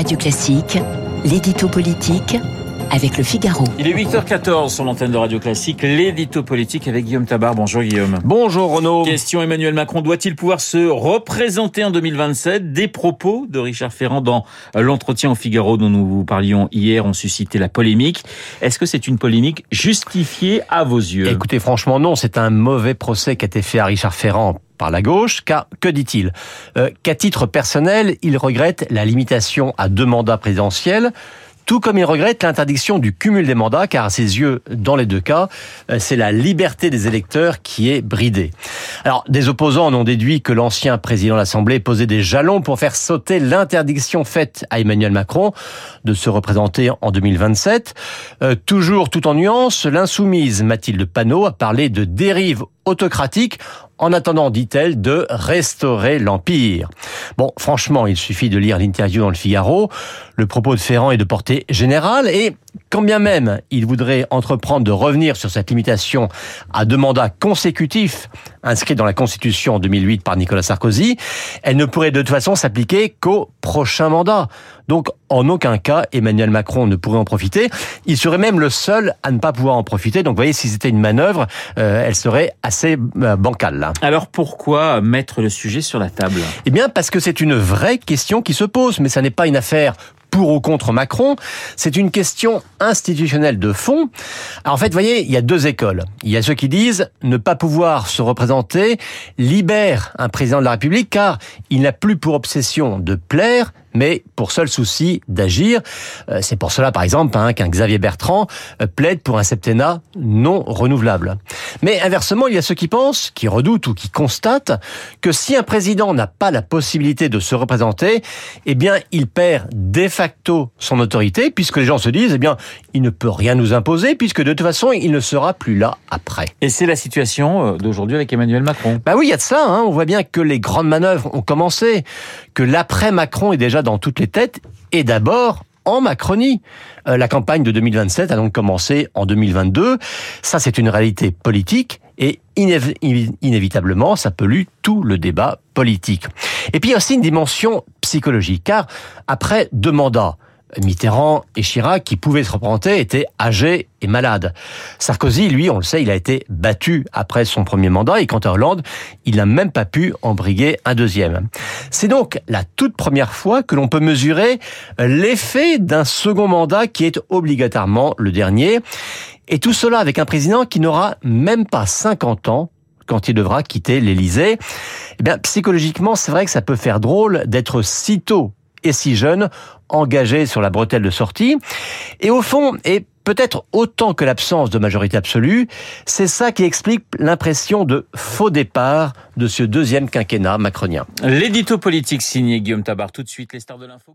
Radio Classique, l'édito politique avec le Figaro. Il est 8h14 sur l'antenne de Radio Classique, l'édito politique avec Guillaume Tabar. Bonjour Guillaume. Bonjour Renaud. Question Emmanuel Macron doit-il pouvoir se représenter en 2027 Des propos de Richard Ferrand dans l'entretien au Figaro dont nous vous parlions hier ont suscité la polémique. Est-ce que c'est une polémique justifiée à vos yeux? Écoutez, franchement non, c'est un mauvais procès qui a été fait à Richard Ferrand par la gauche, car que dit-il? Euh, Qu'à titre personnel, il regrette la limitation à deux mandats présidentiels, tout comme il regrette l'interdiction du cumul des mandats, car à ses yeux, dans les deux cas, euh, c'est la liberté des électeurs qui est bridée. Alors, des opposants en ont déduit que l'ancien président de l'Assemblée posait des jalons pour faire sauter l'interdiction faite à Emmanuel Macron de se représenter en 2027. Euh, toujours tout en nuance, l'insoumise Mathilde Panot a parlé de dérive autocratique en attendant, dit-elle, de restaurer l'Empire. Bon, franchement, il suffit de lire l'interview dans le Figaro. Le propos de Ferrand est de portée générale et quand bien même il voudrait entreprendre de revenir sur cette limitation à deux mandats consécutifs inscrits dans la Constitution en 2008 par Nicolas Sarkozy, elle ne pourrait de toute façon s'appliquer qu'au prochain mandat. Donc, en aucun cas, Emmanuel Macron ne pourrait en profiter. Il serait même le seul à ne pas pouvoir en profiter. Donc, vous voyez, si c'était une manœuvre, euh, elle serait assez euh, bancale. Là. Alors, pourquoi mettre le sujet sur la table? Eh bien, parce que c'est une vraie question qui se pose, mais ça n'est pas une affaire pour ou contre Macron, c'est une question institutionnelle de fond. En fait, voyez, il y a deux écoles. Il y a ceux qui disent ne pas pouvoir se représenter libère un président de la République car il n'a plus pour obsession de plaire, mais pour seul souci d'agir. Euh, c'est pour cela, par exemple, hein, qu'un Xavier Bertrand euh, plaide pour un septennat non renouvelable. Mais inversement, il y a ceux qui pensent, qui redoutent ou qui constatent que si un président n'a pas la possibilité de se représenter, eh bien, il perd de facto son autorité, puisque les gens se disent, eh bien, il ne peut rien nous imposer, puisque de toute façon, il ne sera plus là après. Et c'est la situation euh, d'aujourd'hui avec Emmanuel Macron. Bah oui, il y a de ça. Hein. On voit bien que les grandes manœuvres ont commencé, que l'après Macron est déjà dans toutes les têtes, et d'abord en Macronie. Euh, la campagne de 2027 a donc commencé en 2022. Ça, c'est une réalité politique et inévitablement, ça pollue tout le débat politique. Et puis, il a aussi une dimension psychologique, car après deux mandats, Mitterrand et Chirac, qui pouvaient se représenter, étaient âgés et malades. Sarkozy, lui, on le sait, il a été battu après son premier mandat, et quant à Hollande, il n'a même pas pu en briguer un deuxième. C'est donc la toute première fois que l'on peut mesurer l'effet d'un second mandat qui est obligatoirement le dernier, et tout cela avec un président qui n'aura même pas 50 ans quand il devra quitter l'Élysée. Eh bien, psychologiquement, c'est vrai que ça peut faire drôle d'être si tôt et si jeune, engagé sur la bretelle de sortie. Et au fond, et peut-être autant que l'absence de majorité absolue, c'est ça qui explique l'impression de faux départ de ce deuxième quinquennat macronien. L'édito politique signé Guillaume Tabar. Tout de suite, les stars de l'info.